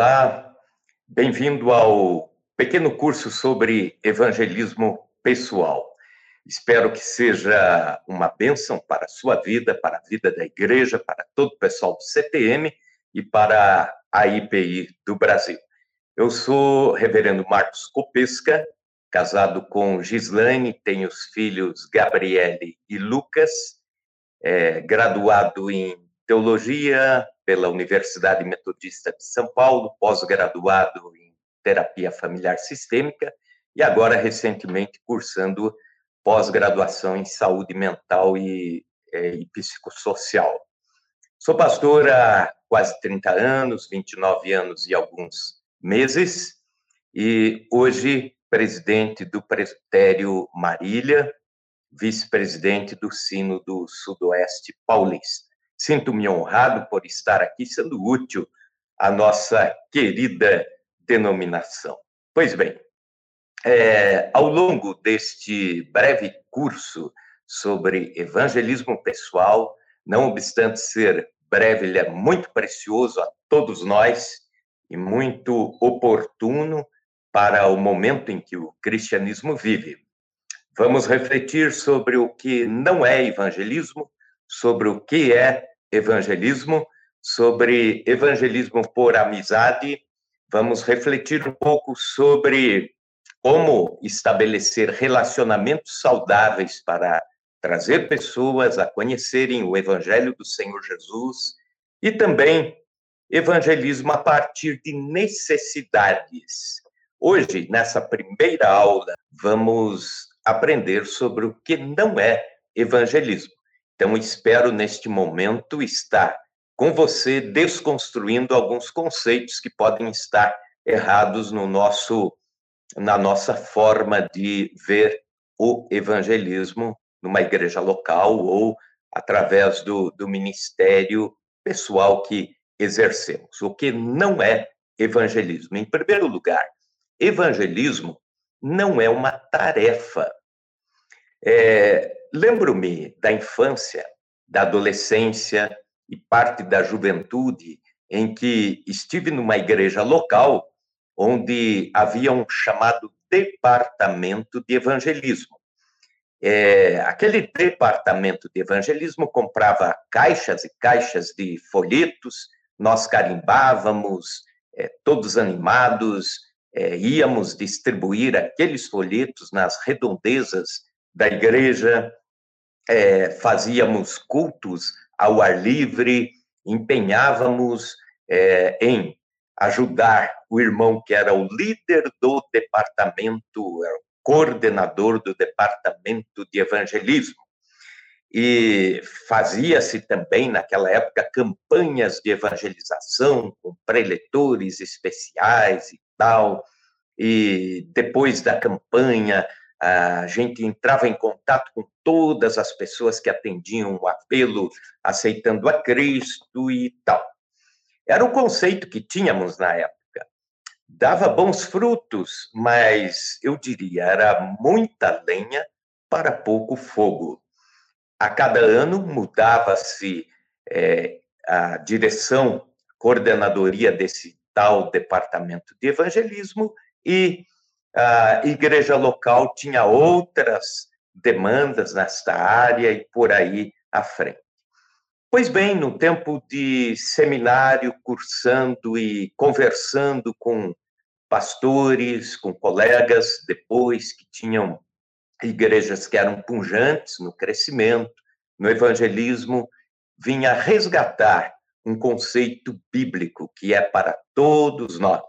Olá, bem-vindo ao pequeno curso sobre evangelismo pessoal. Espero que seja uma bênção para a sua vida, para a vida da igreja, para todo o pessoal do CTM e para a IPI do Brasil. Eu sou reverendo Marcos Copesca, casado com Gislaine, tenho os filhos Gabriele e Lucas, é, graduado em teologia pela Universidade Metodista de São Paulo, pós-graduado em terapia familiar sistêmica e agora recentemente cursando pós-graduação em saúde mental e, é, e psicossocial. Sou pastor há quase 30 anos, 29 anos e alguns meses, e hoje presidente do Presbitério Marília, vice-presidente do Sino do Sudoeste Paulista. Sinto-me honrado por estar aqui sendo útil à nossa querida denominação. Pois bem, é, ao longo deste breve curso sobre evangelismo pessoal, não obstante ser breve, ele é muito precioso a todos nós e muito oportuno para o momento em que o cristianismo vive. Vamos refletir sobre o que não é evangelismo, sobre o que é evangelismo, sobre evangelismo por amizade. Vamos refletir um pouco sobre como estabelecer relacionamentos saudáveis para trazer pessoas a conhecerem o Evangelho do Senhor Jesus e também evangelismo a partir de necessidades. Hoje, nessa primeira aula, vamos aprender sobre o que não é evangelismo. Então, espero neste momento estar com você desconstruindo alguns conceitos que podem estar errados no nosso na nossa forma de ver o evangelismo numa igreja local ou através do, do ministério pessoal que exercemos. O que não é evangelismo? Em primeiro lugar, evangelismo não é uma tarefa. É, Lembro-me da infância, da adolescência e parte da juventude em que estive numa igreja local onde havia um chamado departamento de evangelismo. É, aquele departamento de evangelismo comprava caixas e caixas de folhetos, nós carimbávamos, é, todos animados, é, íamos distribuir aqueles folhetos nas redondezas da igreja, é, fazíamos cultos ao ar livre, empenhávamos é, em ajudar o irmão que era o líder do departamento, o coordenador do departamento de evangelismo. E fazia-se também, naquela época, campanhas de evangelização com preletores especiais e tal. E depois da campanha, a gente entrava em contato com todas as pessoas que atendiam o apelo, aceitando a Cristo e tal. Era o conceito que tínhamos na época. Dava bons frutos, mas eu diria, era muita lenha para pouco fogo. A cada ano mudava-se é, a direção, coordenadoria desse tal departamento de evangelismo e a igreja local tinha outras demandas nesta área e por aí à frente. Pois bem, no tempo de seminário, cursando e conversando com pastores, com colegas, depois que tinham igrejas que eram punjantes no crescimento, no evangelismo, vinha resgatar um conceito bíblico que é para todos nós.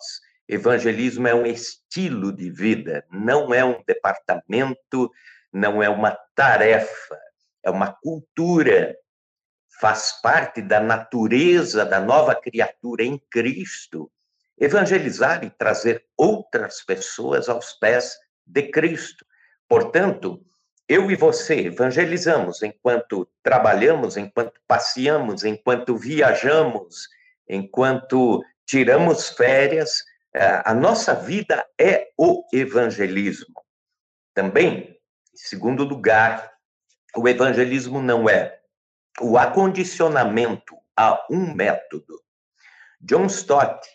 Evangelismo é um estilo de vida, não é um departamento, não é uma tarefa, é uma cultura faz parte da natureza da nova criatura em Cristo, evangelizar e trazer outras pessoas aos pés de Cristo. Portanto, eu e você evangelizamos enquanto trabalhamos, enquanto passeamos, enquanto viajamos, enquanto tiramos férias, a nossa vida é o evangelismo. Também, em segundo lugar, o evangelismo não é o acondicionamento a um método. John Stott,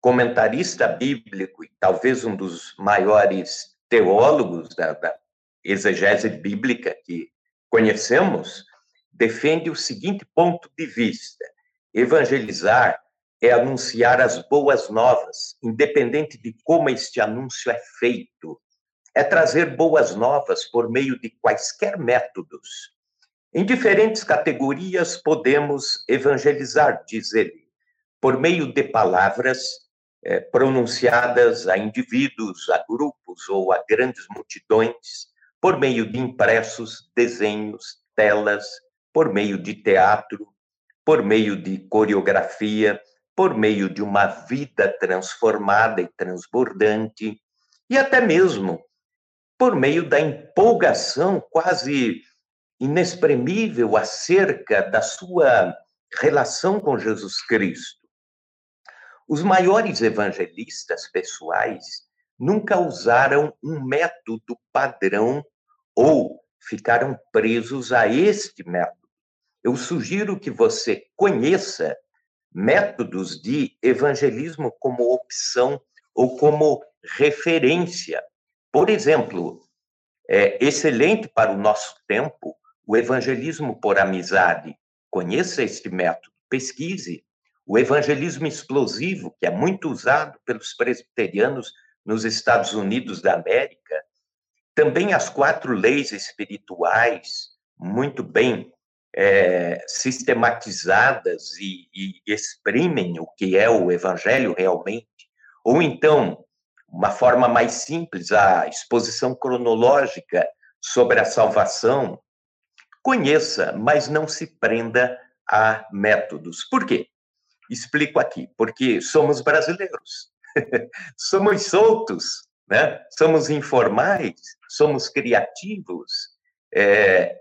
comentarista bíblico e talvez um dos maiores teólogos da, da exegese bíblica que conhecemos, defende o seguinte ponto de vista: evangelizar é anunciar as boas novas, independente de como este anúncio é feito. É trazer boas novas por meio de quaisquer métodos. Em diferentes categorias podemos evangelizar, diz ele, por meio de palavras é, pronunciadas a indivíduos, a grupos ou a grandes multidões, por meio de impressos, desenhos, telas, por meio de teatro, por meio de coreografia, por meio de uma vida transformada e transbordante, e até mesmo por meio da empolgação quase inexprimível acerca da sua relação com Jesus Cristo. Os maiores evangelistas pessoais nunca usaram um método padrão ou ficaram presos a este método. Eu sugiro que você conheça métodos de evangelismo como opção ou como referência. Por exemplo, é excelente para o nosso tempo o evangelismo por amizade. Conheça este método, pesquise. O evangelismo explosivo, que é muito usado pelos presbiterianos nos Estados Unidos da América. Também as quatro leis espirituais, muito bem é, sistematizadas e, e exprimem o que é o evangelho realmente, ou então, uma forma mais simples, a exposição cronológica sobre a salvação, conheça, mas não se prenda a métodos. Por quê? Explico aqui. Porque somos brasileiros, somos soltos, né? somos informais, somos criativos, é,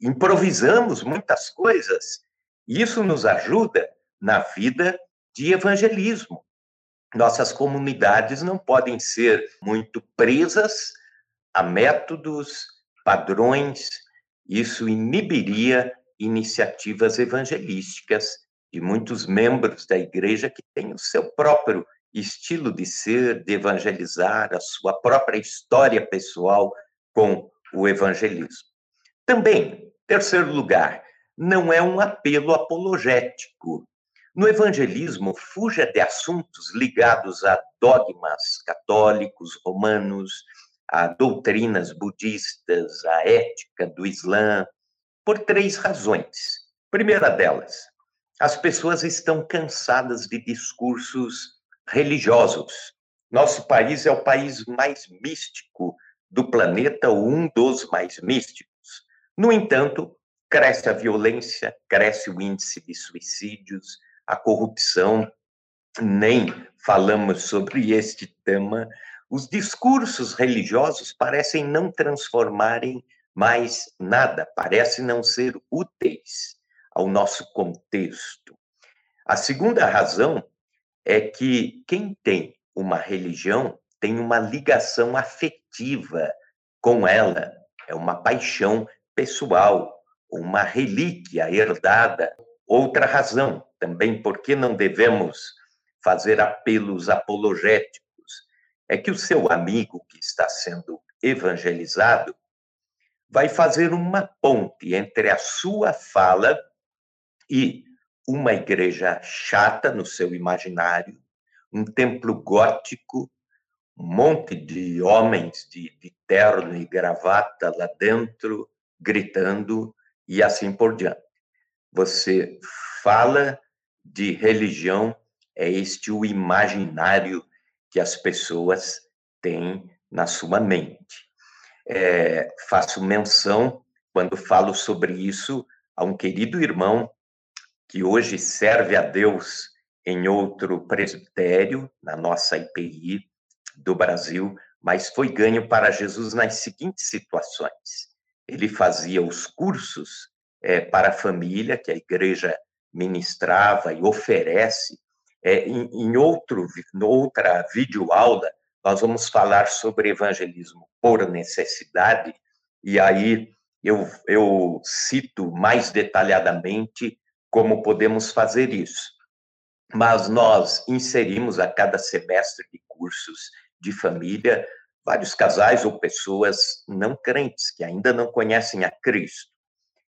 improvisamos muitas coisas. E isso nos ajuda na vida de evangelismo. Nossas comunidades não podem ser muito presas a métodos, padrões. Isso inibiria iniciativas evangelísticas de muitos membros da igreja que têm o seu próprio estilo de ser, de evangelizar, a sua própria história pessoal com o evangelismo. Também, terceiro lugar, não é um apelo apologético. No evangelismo, fuja de assuntos ligados a dogmas católicos, romanos, a doutrinas budistas, a ética do Islã, por três razões. Primeira delas, as pessoas estão cansadas de discursos religiosos. Nosso país é o país mais místico do planeta, ou um dos mais místicos. No entanto, cresce a violência, cresce o índice de suicídios, a corrupção, nem falamos sobre este tema. Os discursos religiosos parecem não transformarem mais nada, parecem não ser úteis ao nosso contexto. A segunda razão é que quem tem uma religião tem uma ligação afetiva com ela, é uma paixão pessoal, uma relíquia herdada. Outra razão também por que não devemos fazer apelos apologéticos é que o seu amigo que está sendo evangelizado vai fazer uma ponte entre a sua fala e uma igreja chata no seu imaginário, um templo gótico, um monte de homens de, de terno e gravata lá dentro, gritando e assim por diante. Você fala de religião, é este o imaginário que as pessoas têm na sua mente. É, faço menção, quando falo sobre isso, a um querido irmão que hoje serve a Deus em outro presbitério, na nossa IPI do Brasil, mas foi ganho para Jesus nas seguintes situações ele fazia os cursos é, para a família, que a igreja ministrava e oferece. É, em, em outro, outra videoaula, nós vamos falar sobre evangelismo por necessidade, e aí eu, eu cito mais detalhadamente como podemos fazer isso. mas nós inserimos a cada semestre de cursos de família vários casais ou pessoas não crentes que ainda não conhecem a Cristo.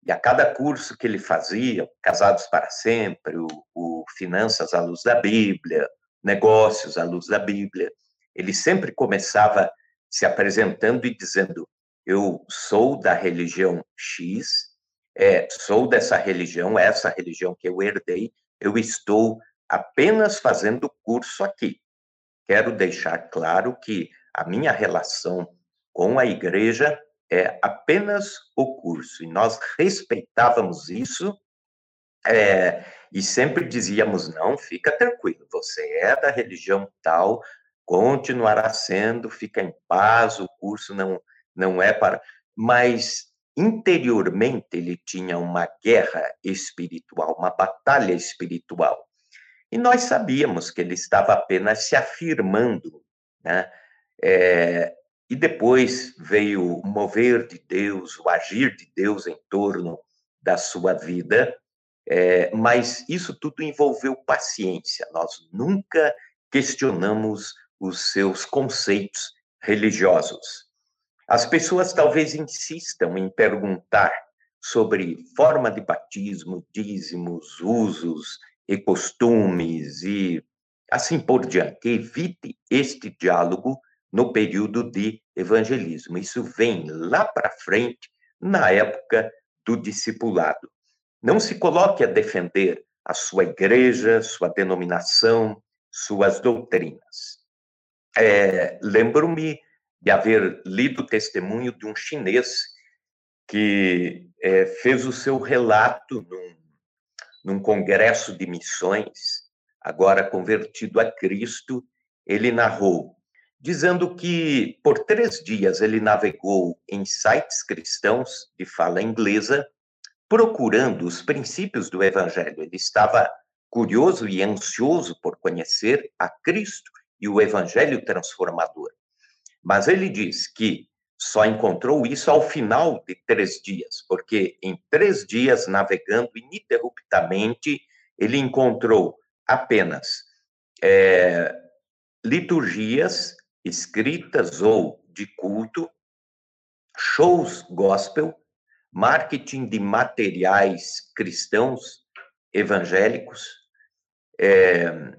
E a cada curso que ele fazia, Casados para Sempre, o, o Finanças à Luz da Bíblia, Negócios à Luz da Bíblia, ele sempre começava se apresentando e dizendo: Eu sou da religião X, é, sou dessa religião, é essa religião que eu herdei, eu estou apenas fazendo curso aqui. Quero deixar claro que a minha relação com a igreja é apenas o curso. E nós respeitávamos isso é, e sempre dizíamos: não, fica tranquilo, você é da religião tal, continuará sendo, fica em paz, o curso não, não é para. Mas interiormente ele tinha uma guerra espiritual, uma batalha espiritual. E nós sabíamos que ele estava apenas se afirmando, né? É, e depois veio o mover de Deus, o agir de Deus em torno da sua vida, é, mas isso tudo envolveu paciência. Nós nunca questionamos os seus conceitos religiosos. As pessoas talvez insistam em perguntar sobre forma de batismo, dízimos, usos e costumes e assim por diante. Evite este diálogo no período de evangelismo. Isso vem lá para frente, na época do discipulado. Não se coloque a defender a sua igreja, sua denominação, suas doutrinas. É, Lembro-me de haver lido o testemunho de um chinês que é, fez o seu relato num, num congresso de missões, agora convertido a Cristo, ele narrou dizendo que por três dias ele navegou em sites cristãos de fala inglesa, procurando os princípios do Evangelho. Ele estava curioso e ansioso por conhecer a Cristo e o Evangelho transformador. Mas ele diz que só encontrou isso ao final de três dias, porque em três dias, navegando ininterruptamente, ele encontrou apenas é, liturgias escritas ou de culto, shows gospel, marketing de materiais cristãos evangélicos, é,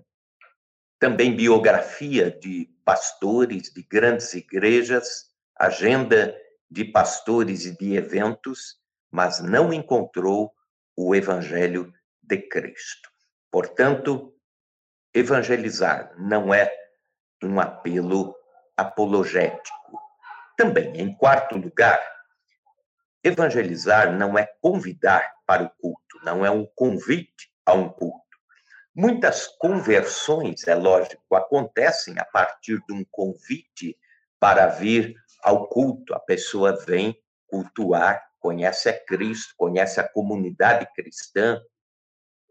também biografia de pastores de grandes igrejas, agenda de pastores e de eventos, mas não encontrou o evangelho de Cristo. Portanto, evangelizar não é um apelo apologético. Também, em quarto lugar, evangelizar não é convidar para o culto, não é um convite a um culto. Muitas conversões, é lógico, acontecem a partir de um convite para vir ao culto. A pessoa vem cultuar, conhece a Cristo, conhece a comunidade cristã,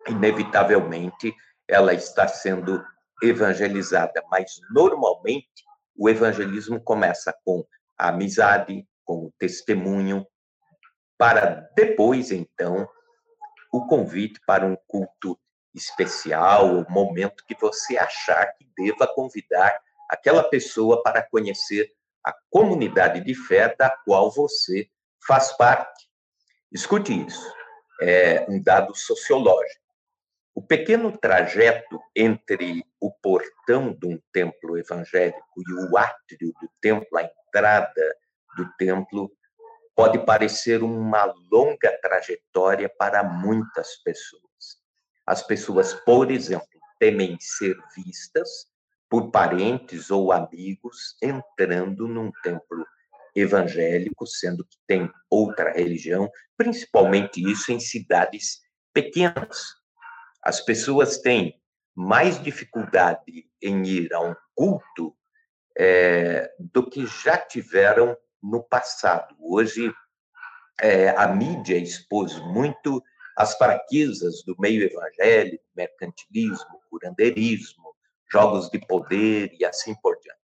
inevitavelmente ela está sendo evangelizada, mas normalmente o evangelismo começa com a amizade, com o testemunho, para depois, então, o convite para um culto especial, o momento que você achar que deva convidar aquela pessoa para conhecer a comunidade de fé da qual você faz parte. Escute isso, é um dado sociológico. O pequeno trajeto entre o portão de um templo evangélico e o átrio do templo, a entrada do templo, pode parecer uma longa trajetória para muitas pessoas. As pessoas, por exemplo, temem ser vistas por parentes ou amigos entrando num templo evangélico, sendo que tem outra religião, principalmente isso em cidades pequenas, as pessoas têm mais dificuldade em ir a um culto é, do que já tiveram no passado. Hoje, é, a mídia expôs muito as fraquezas do meio evangélico, mercantilismo, curandeirismo, jogos de poder e assim por diante.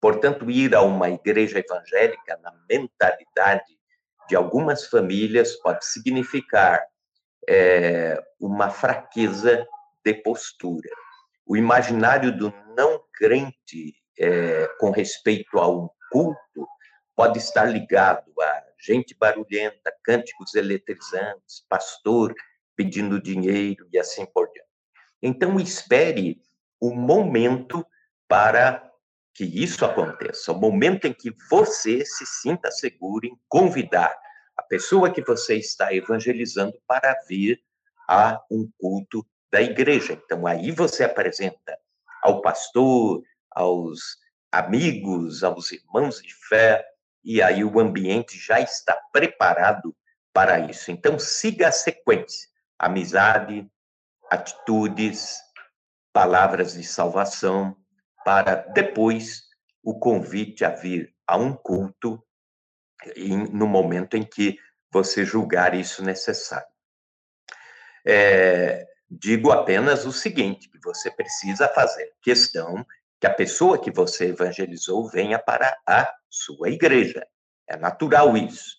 Portanto, ir a uma igreja evangélica, na mentalidade de algumas famílias, pode significar é, uma fraqueza de postura. O imaginário do não crente é, com respeito a um culto pode estar ligado a gente barulhenta, cânticos eletrizantes, pastor pedindo dinheiro e assim por diante. Então, espere o momento para que isso aconteça, o momento em que você se sinta seguro em convidar a pessoa que você está evangelizando para vir a um culto da igreja. Então, aí você apresenta ao pastor, aos amigos, aos irmãos de fé, e aí o ambiente já está preparado para isso. Então, siga a sequência: amizade, atitudes, palavras de salvação, para depois o convite a vir a um culto no momento em que você julgar isso necessário. É, digo apenas o seguinte: que você precisa fazer questão que a pessoa que você evangelizou venha para a sua igreja. É natural isso.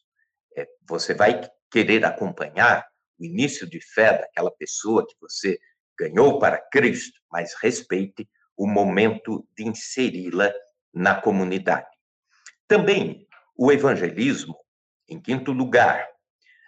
É, você vai querer acompanhar o início de fé daquela pessoa que você ganhou para Cristo, mas respeite o momento de inseri-la na comunidade. Também o evangelismo, em quinto lugar,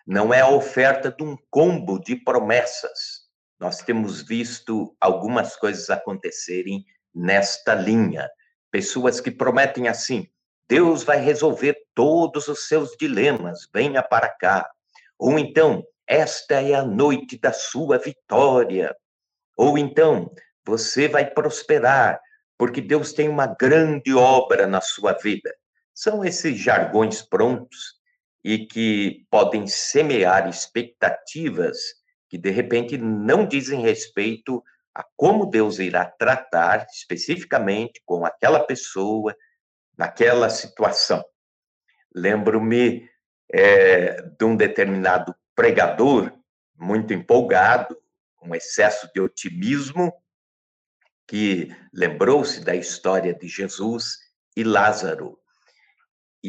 não é a oferta de um combo de promessas. Nós temos visto algumas coisas acontecerem nesta linha. Pessoas que prometem assim: Deus vai resolver todos os seus dilemas, venha para cá. Ou então, esta é a noite da sua vitória. Ou então, você vai prosperar, porque Deus tem uma grande obra na sua vida. São esses jargões prontos e que podem semear expectativas que, de repente, não dizem respeito a como Deus irá tratar especificamente com aquela pessoa, naquela situação. Lembro-me é, de um determinado pregador, muito empolgado, com excesso de otimismo, que lembrou-se da história de Jesus e Lázaro.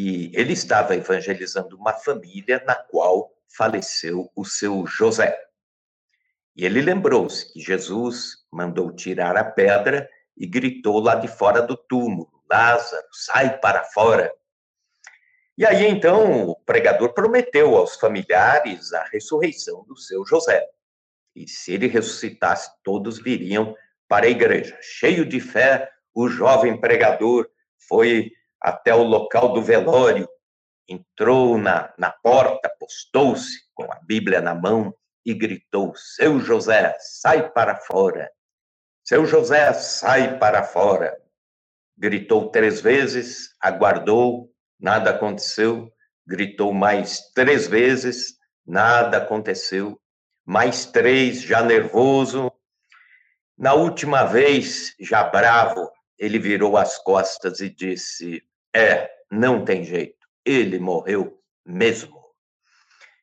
E ele estava evangelizando uma família na qual faleceu o seu José. E ele lembrou-se que Jesus mandou tirar a pedra e gritou lá de fora do túmulo: Lázaro, sai para fora. E aí então o pregador prometeu aos familiares a ressurreição do seu José. E se ele ressuscitasse, todos viriam para a igreja. Cheio de fé, o jovem pregador foi até o local do velório, entrou na, na porta, postou-se com a Bíblia na mão e gritou: Seu José, sai para fora. Seu José, sai para fora. Gritou três vezes, aguardou, nada aconteceu. Gritou mais três vezes, nada aconteceu. Mais três, já nervoso, na última vez, já bravo, ele virou as costas e disse: É, não tem jeito, ele morreu mesmo.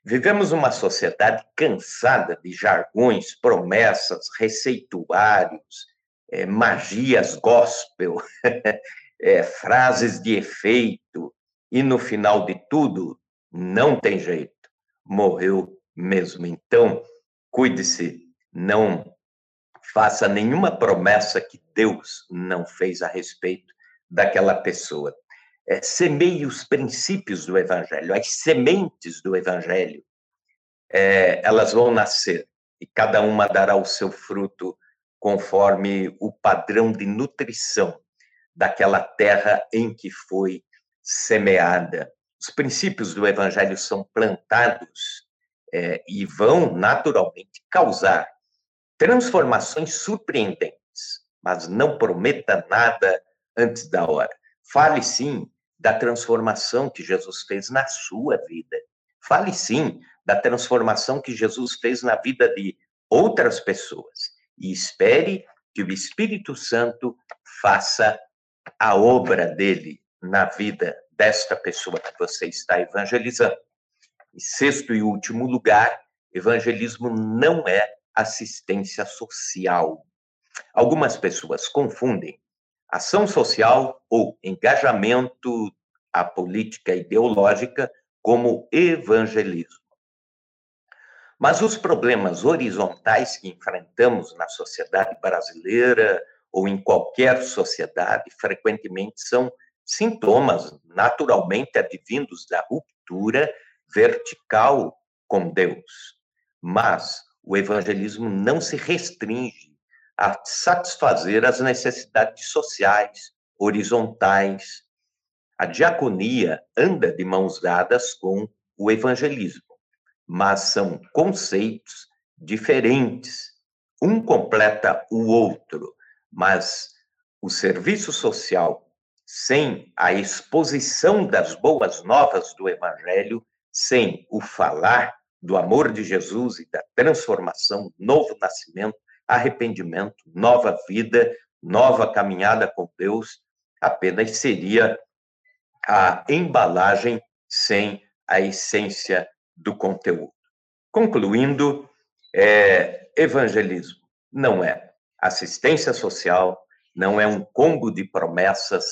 Vivemos uma sociedade cansada de jargões, promessas, receituários, é, magias gospel, é, frases de efeito, e no final de tudo, não tem jeito, morreu mesmo. Então, cuide-se, não faça nenhuma promessa que Deus não fez a respeito daquela pessoa. É, semeie os princípios do Evangelho, as sementes do Evangelho, é, elas vão nascer e cada uma dará o seu fruto conforme o padrão de nutrição daquela terra em que foi semeada. Os princípios do Evangelho são plantados é, e vão naturalmente causar transformações surpreendentes, mas não prometa nada antes da hora. Fale sim da transformação que Jesus fez na sua vida. Fale sim da transformação que Jesus fez na vida de outras pessoas. E espere que o Espírito Santo faça a obra dele na vida desta pessoa que você está evangelizando. Em sexto e último lugar, evangelismo não é assistência social. Algumas pessoas confundem ação social ou engajamento à política ideológica como evangelismo. Mas os problemas horizontais que enfrentamos na sociedade brasileira ou em qualquer sociedade frequentemente são sintomas naturalmente advindos da ruptura vertical com Deus. Mas o evangelismo não se restringe a satisfazer as necessidades sociais, horizontais. A diaconia anda de mãos dadas com o evangelismo, mas são conceitos diferentes. Um completa o outro, mas o serviço social sem a exposição das boas novas do evangelho, sem o falar do amor de Jesus e da transformação, novo nascimento, arrependimento, nova vida, nova caminhada com Deus, apenas seria a embalagem sem a essência do conteúdo. Concluindo, é, evangelismo não é assistência social, não é um combo de promessas.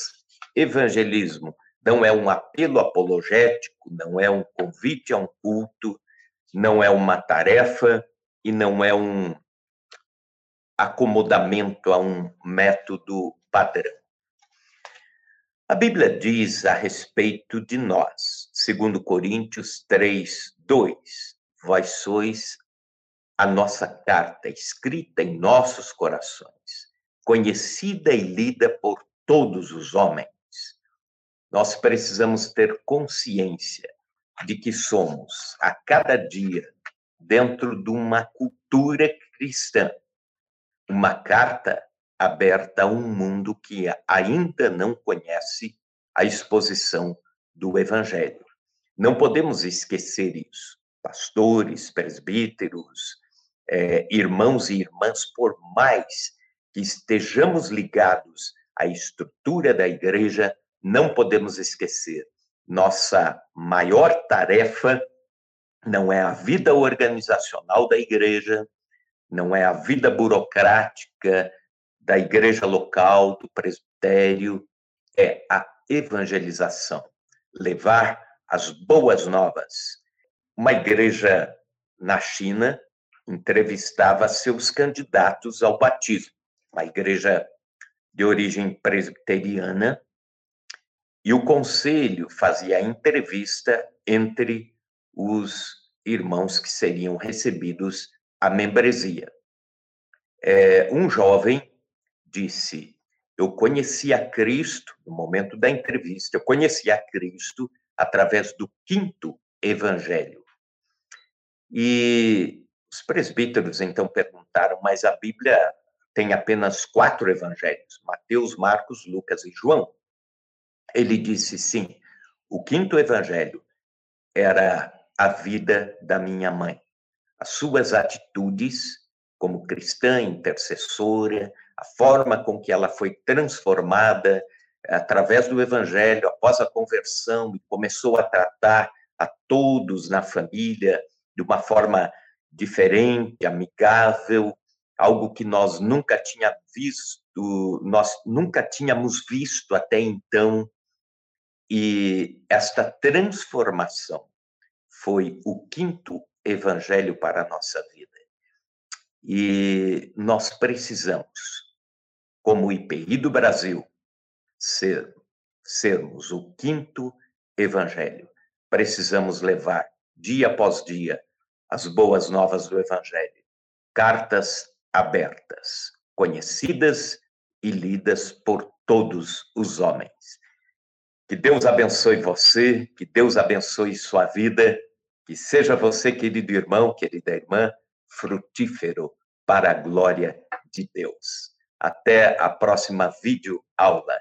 Evangelismo não é um apelo apologético, não é um convite a um culto, não é uma tarefa e não é um acomodamento a um método padrão. A Bíblia diz a respeito de nós, segundo Coríntios 3, 2, vós sois a nossa carta escrita em nossos corações, conhecida e lida por todos os homens. Nós precisamos ter consciência de que somos, a cada dia, dentro de uma cultura cristã, uma carta aberta a um mundo que ainda não conhece a exposição do Evangelho. Não podemos esquecer isso. Pastores, presbíteros, é, irmãos e irmãs, por mais que estejamos ligados à estrutura da igreja, não podemos esquecer. Nossa maior tarefa não é a vida organizacional da igreja, não é a vida burocrática da igreja local, do presbitério, é a evangelização, levar as boas novas. Uma igreja na China entrevistava seus candidatos ao batismo, uma igreja de origem presbiteriana, e o conselho fazia a entrevista entre os irmãos que seriam recebidos à membresia. É, um jovem disse: Eu conheci a Cristo, no momento da entrevista, eu conheci a Cristo através do quinto evangelho. E os presbíteros então perguntaram, mas a Bíblia tem apenas quatro evangelhos: Mateus, Marcos, Lucas e João. Ele disse sim. O quinto evangelho era a vida da minha mãe, as suas atitudes como cristã intercessora, a forma com que ela foi transformada através do evangelho após a conversão e começou a tratar a todos na família de uma forma diferente, amigável, algo que nós nunca tinha visto, nós nunca tínhamos visto até então. E esta transformação foi o quinto evangelho para a nossa vida. E nós precisamos, como IPI do Brasil, ser, sermos o quinto evangelho. Precisamos levar, dia após dia, as boas novas do Evangelho. Cartas abertas, conhecidas e lidas por todos os homens. Que Deus abençoe você, que Deus abençoe sua vida, que seja você, querido irmão, querida irmã, frutífero para a glória de Deus. Até a próxima vídeo aula.